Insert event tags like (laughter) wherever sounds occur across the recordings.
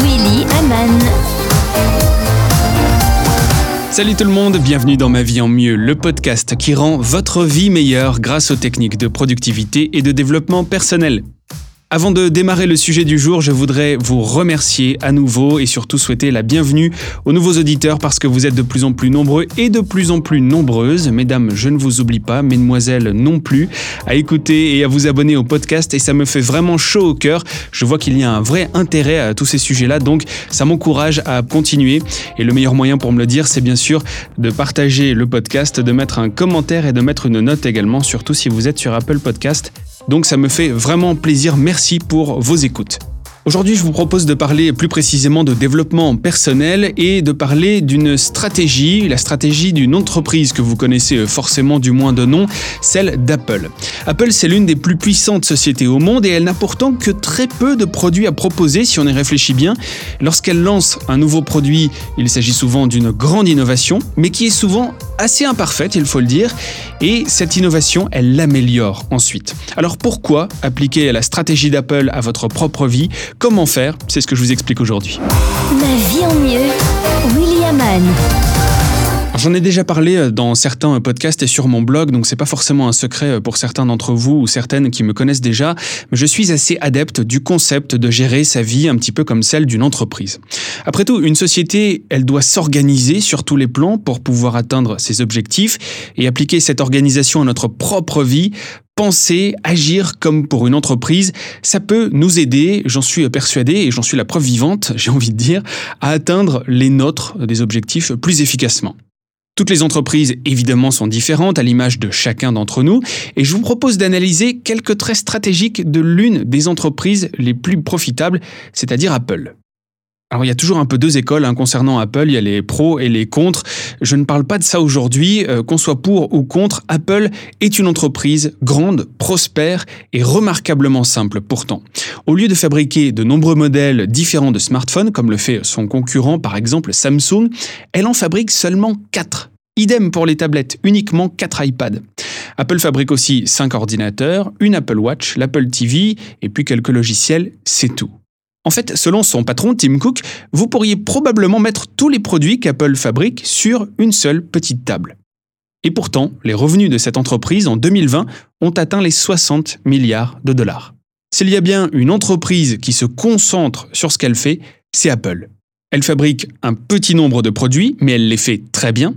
Willy Aman. Salut tout le monde, bienvenue dans Ma vie en mieux, le podcast qui rend votre vie meilleure grâce aux techniques de productivité et de développement personnel. Avant de démarrer le sujet du jour, je voudrais vous remercier à nouveau et surtout souhaiter la bienvenue aux nouveaux auditeurs parce que vous êtes de plus en plus nombreux et de plus en plus nombreuses. Mesdames, je ne vous oublie pas, mesdemoiselles non plus, à écouter et à vous abonner au podcast et ça me fait vraiment chaud au cœur. Je vois qu'il y a un vrai intérêt à tous ces sujets-là, donc ça m'encourage à continuer. Et le meilleur moyen pour me le dire, c'est bien sûr de partager le podcast, de mettre un commentaire et de mettre une note également, surtout si vous êtes sur Apple Podcast. Donc ça me fait vraiment plaisir. Merci pour vos écoutes. Aujourd'hui, je vous propose de parler plus précisément de développement personnel et de parler d'une stratégie, la stratégie d'une entreprise que vous connaissez forcément du moins de nom, celle d'Apple. Apple, c'est l'une des plus puissantes sociétés au monde et elle n'a pourtant que très peu de produits à proposer si on y réfléchit bien. Lorsqu'elle lance un nouveau produit, il s'agit souvent d'une grande innovation, mais qui est souvent assez imparfaite, il faut le dire, et cette innovation, elle l'améliore ensuite. Alors pourquoi appliquer la stratégie d'Apple à votre propre vie Comment faire C'est ce que je vous explique aujourd'hui. Ma vie en mieux. Willy Aman. J'en ai déjà parlé euh, dans certains podcasts et sur mon blog, donc c'est pas forcément un secret euh, pour certains d'entre vous ou certaines qui me connaissent déjà, mais je suis assez adepte du concept de gérer sa vie un petit peu comme celle d'une entreprise. Après tout, une société, elle doit s'organiser sur tous les plans pour pouvoir atteindre ses objectifs et appliquer cette organisation à notre propre vie penser, agir comme pour une entreprise, ça peut nous aider, j'en suis persuadé et j'en suis la preuve vivante, (laughs) j'ai envie de dire, à atteindre les nôtres, des objectifs plus efficacement. Toutes les entreprises, évidemment, sont différentes à l'image de chacun d'entre nous, et je vous propose d'analyser quelques traits stratégiques de l'une des entreprises les plus profitables, c'est-à-dire Apple. Alors il y a toujours un peu deux écoles hein, concernant Apple, il y a les pros et les contre. Je ne parle pas de ça aujourd'hui, euh, qu'on soit pour ou contre, Apple est une entreprise grande, prospère et remarquablement simple pourtant. Au lieu de fabriquer de nombreux modèles différents de smartphones, comme le fait son concurrent par exemple Samsung, elle en fabrique seulement 4. Idem pour les tablettes, uniquement 4 iPads. Apple fabrique aussi 5 ordinateurs, une Apple Watch, l'Apple TV et puis quelques logiciels, c'est tout. En fait, selon son patron Tim Cook, vous pourriez probablement mettre tous les produits qu'Apple fabrique sur une seule petite table. Et pourtant, les revenus de cette entreprise en 2020 ont atteint les 60 milliards de dollars. S'il y a bien une entreprise qui se concentre sur ce qu'elle fait, c'est Apple. Elle fabrique un petit nombre de produits, mais elle les fait très bien.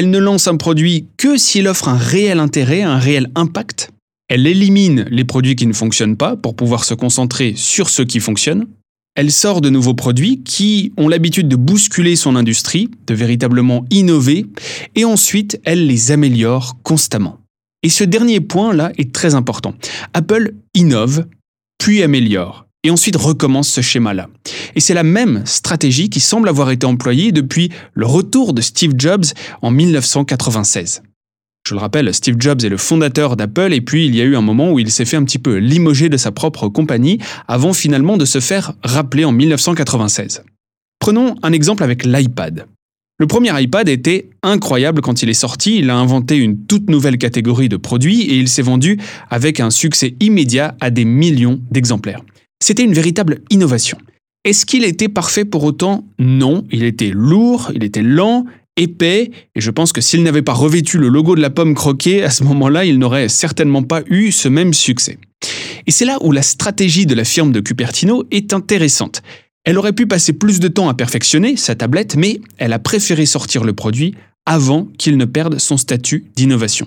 Elle ne lance un produit que s'il offre un réel intérêt, un réel impact. Elle élimine les produits qui ne fonctionnent pas pour pouvoir se concentrer sur ceux qui fonctionnent elle sort de nouveaux produits qui ont l'habitude de bousculer son industrie, de véritablement innover, et ensuite elle les améliore constamment. Et ce dernier point-là est très important. Apple innove, puis améliore, et ensuite recommence ce schéma-là. Et c'est la même stratégie qui semble avoir été employée depuis le retour de Steve Jobs en 1996. Je le rappelle, Steve Jobs est le fondateur d'Apple et puis il y a eu un moment où il s'est fait un petit peu limoger de sa propre compagnie avant finalement de se faire rappeler en 1996. Prenons un exemple avec l'iPad. Le premier iPad était incroyable quand il est sorti, il a inventé une toute nouvelle catégorie de produits et il s'est vendu avec un succès immédiat à des millions d'exemplaires. C'était une véritable innovation. Est-ce qu'il était parfait pour autant? Non, il était lourd, il était lent, épais, et je pense que s'il n'avait pas revêtu le logo de la pomme croquée, à ce moment-là, il n'aurait certainement pas eu ce même succès. Et c'est là où la stratégie de la firme de Cupertino est intéressante. Elle aurait pu passer plus de temps à perfectionner sa tablette, mais elle a préféré sortir le produit avant qu'il ne perde son statut d'innovation.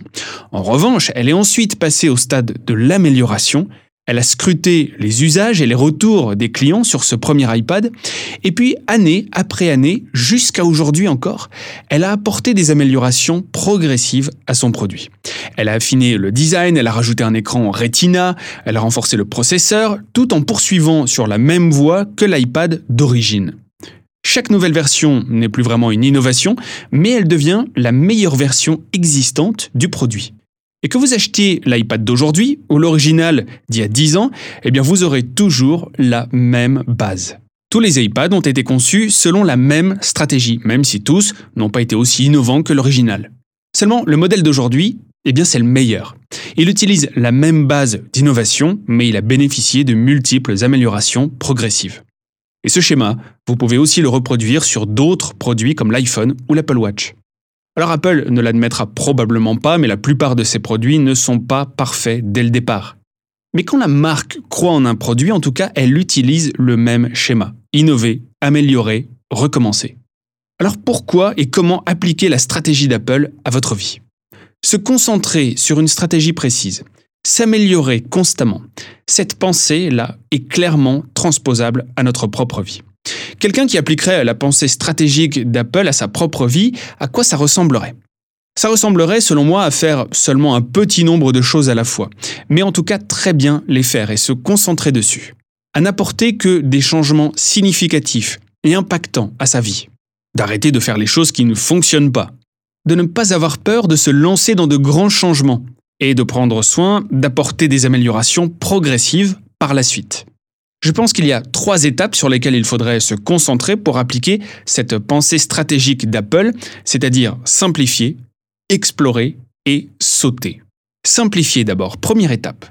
En revanche, elle est ensuite passée au stade de l'amélioration, elle a scruté les usages et les retours des clients sur ce premier iPad, et puis année après année, jusqu'à aujourd'hui encore, elle a apporté des améliorations progressives à son produit. Elle a affiné le design, elle a rajouté un écran Retina, elle a renforcé le processeur, tout en poursuivant sur la même voie que l'iPad d'origine. Chaque nouvelle version n'est plus vraiment une innovation, mais elle devient la meilleure version existante du produit. Et que vous achetiez l'iPad d'aujourd'hui ou l'original d'il y a 10 ans, eh bien vous aurez toujours la même base. Tous les iPads ont été conçus selon la même stratégie, même si tous n'ont pas été aussi innovants que l'original. Seulement, le modèle d'aujourd'hui, eh bien c'est le meilleur. Il utilise la même base d'innovation, mais il a bénéficié de multiples améliorations progressives. Et ce schéma, vous pouvez aussi le reproduire sur d'autres produits comme l'iPhone ou l'Apple Watch. Alors Apple ne l'admettra probablement pas, mais la plupart de ces produits ne sont pas parfaits dès le départ. Mais quand la marque croit en un produit, en tout cas, elle utilise le même schéma. Innover, améliorer, recommencer. Alors pourquoi et comment appliquer la stratégie d'Apple à votre vie? Se concentrer sur une stratégie précise, s'améliorer constamment, cette pensée-là est clairement transposable à notre propre vie. Quelqu'un qui appliquerait la pensée stratégique d'Apple à sa propre vie, à quoi ça ressemblerait? Ça ressemblerait, selon moi, à faire seulement un petit nombre de choses à la fois, mais en tout cas très bien les faire et se concentrer dessus. À n'apporter que des changements significatifs et impactants à sa vie. D'arrêter de faire les choses qui ne fonctionnent pas. De ne pas avoir peur de se lancer dans de grands changements et de prendre soin d'apporter des améliorations progressives par la suite. Je pense qu'il y a trois étapes sur lesquelles il faudrait se concentrer pour appliquer cette pensée stratégique d'Apple, c'est-à-dire simplifier, explorer et sauter. Simplifier d'abord, première étape.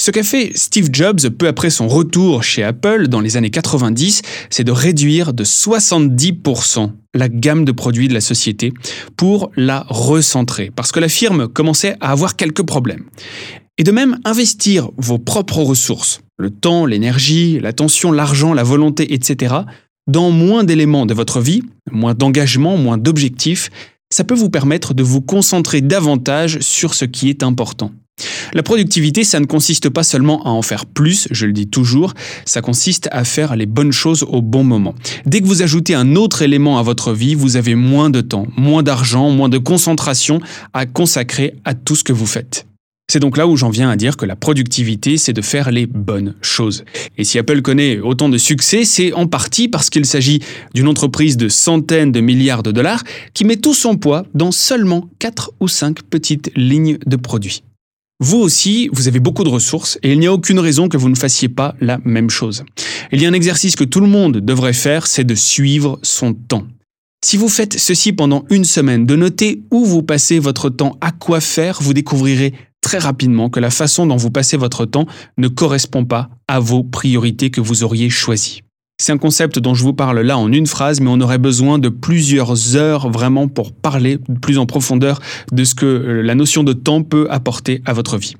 Ce qu'a fait Steve Jobs peu après son retour chez Apple dans les années 90, c'est de réduire de 70% la gamme de produits de la société pour la recentrer, parce que la firme commençait à avoir quelques problèmes. Et de même, investir vos propres ressources, le temps, l'énergie, l'attention, l'argent, la volonté, etc., dans moins d'éléments de votre vie, moins d'engagement, moins d'objectifs, ça peut vous permettre de vous concentrer davantage sur ce qui est important. La productivité, ça ne consiste pas seulement à en faire plus, je le dis toujours, ça consiste à faire les bonnes choses au bon moment. Dès que vous ajoutez un autre élément à votre vie, vous avez moins de temps, moins d'argent, moins de concentration à consacrer à tout ce que vous faites. C'est donc là où j'en viens à dire que la productivité, c'est de faire les bonnes choses. Et si Apple connaît autant de succès, c'est en partie parce qu'il s'agit d'une entreprise de centaines de milliards de dollars qui met tout son poids dans seulement 4 ou 5 petites lignes de produits. Vous aussi, vous avez beaucoup de ressources et il n'y a aucune raison que vous ne fassiez pas la même chose. Il y a un exercice que tout le monde devrait faire, c'est de suivre son temps. Si vous faites ceci pendant une semaine, de noter où vous passez votre temps, à quoi faire, vous découvrirez très rapidement que la façon dont vous passez votre temps ne correspond pas à vos priorités que vous auriez choisies. C'est un concept dont je vous parle là en une phrase, mais on aurait besoin de plusieurs heures vraiment pour parler plus en profondeur de ce que euh, la notion de temps peut apporter à votre vie.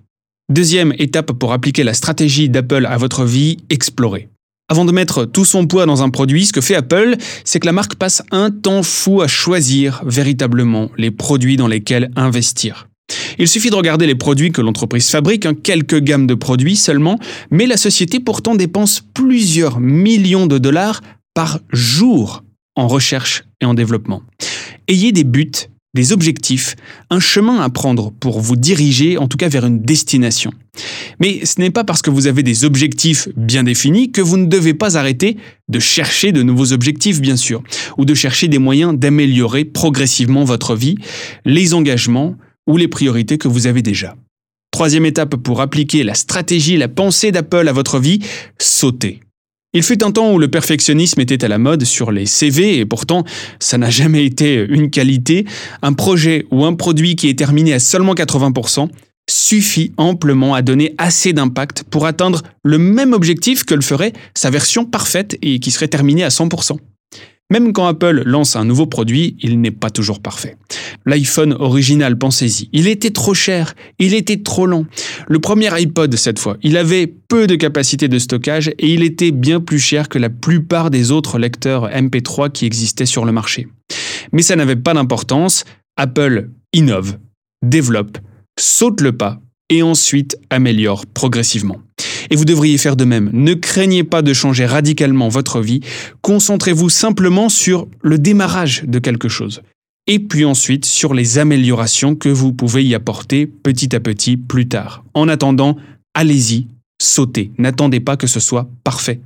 Deuxième étape pour appliquer la stratégie d'Apple à votre vie, explorer. Avant de mettre tout son poids dans un produit, ce que fait Apple, c'est que la marque passe un temps fou à choisir véritablement les produits dans lesquels investir. Il suffit de regarder les produits que l'entreprise fabrique, hein, quelques gammes de produits seulement, mais la société pourtant dépense plusieurs millions de dollars par jour en recherche et en développement. Ayez des buts, des objectifs, un chemin à prendre pour vous diriger en tout cas vers une destination. Mais ce n'est pas parce que vous avez des objectifs bien définis que vous ne devez pas arrêter de chercher de nouveaux objectifs, bien sûr, ou de chercher des moyens d'améliorer progressivement votre vie, les engagements, ou les priorités que vous avez déjà. Troisième étape pour appliquer la stratégie, la pensée d'Apple à votre vie, sauter. Il fut un temps où le perfectionnisme était à la mode sur les CV et pourtant ça n'a jamais été une qualité. Un projet ou un produit qui est terminé à seulement 80% suffit amplement à donner assez d'impact pour atteindre le même objectif que le ferait sa version parfaite et qui serait terminée à 100%. Même quand Apple lance un nouveau produit, il n'est pas toujours parfait. L'iPhone original, pensez-y, il était trop cher, il était trop lent. Le premier iPod, cette fois, il avait peu de capacité de stockage et il était bien plus cher que la plupart des autres lecteurs MP3 qui existaient sur le marché. Mais ça n'avait pas d'importance, Apple innove, développe, saute le pas et ensuite améliore progressivement. Et vous devriez faire de même. Ne craignez pas de changer radicalement votre vie, concentrez-vous simplement sur le démarrage de quelque chose. Et puis ensuite sur les améliorations que vous pouvez y apporter petit à petit plus tard. En attendant, allez-y, sautez, n'attendez pas que ce soit parfait.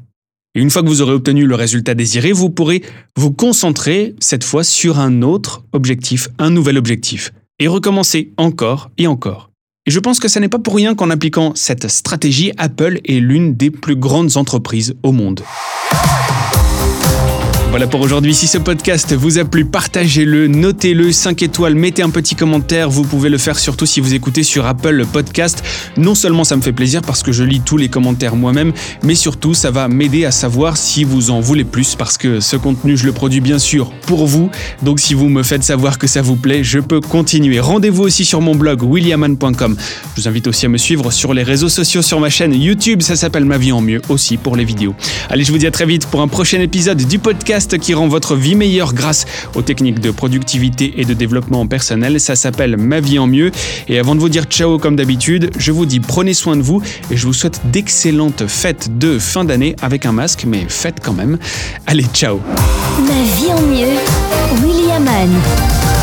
Et une fois que vous aurez obtenu le résultat désiré, vous pourrez vous concentrer cette fois sur un autre objectif, un nouvel objectif, et recommencer encore et encore. Et je pense que ce n'est pas pour rien qu'en appliquant cette stratégie, Apple est l'une des plus grandes entreprises au monde. Voilà pour aujourd'hui. Si ce podcast vous a plu, partagez-le, notez-le, 5 étoiles, mettez un petit commentaire. Vous pouvez le faire surtout si vous écoutez sur Apple Podcast. Non seulement ça me fait plaisir parce que je lis tous les commentaires moi-même, mais surtout ça va m'aider à savoir si vous en voulez plus parce que ce contenu, je le produis bien sûr pour vous. Donc si vous me faites savoir que ça vous plaît, je peux continuer. Rendez-vous aussi sur mon blog williaman.com. Je vous invite aussi à me suivre sur les réseaux sociaux, sur ma chaîne YouTube. Ça s'appelle Ma vie en mieux aussi pour les vidéos. Allez, je vous dis à très vite pour un prochain épisode du podcast qui rend votre vie meilleure grâce aux techniques de productivité et de développement personnel. Ça s'appelle Ma vie en mieux. Et avant de vous dire ciao comme d'habitude, je vous dis prenez soin de vous et je vous souhaite d'excellentes fêtes de fin d'année avec un masque, mais faites quand même. Allez, ciao Ma vie en mieux, William Anne.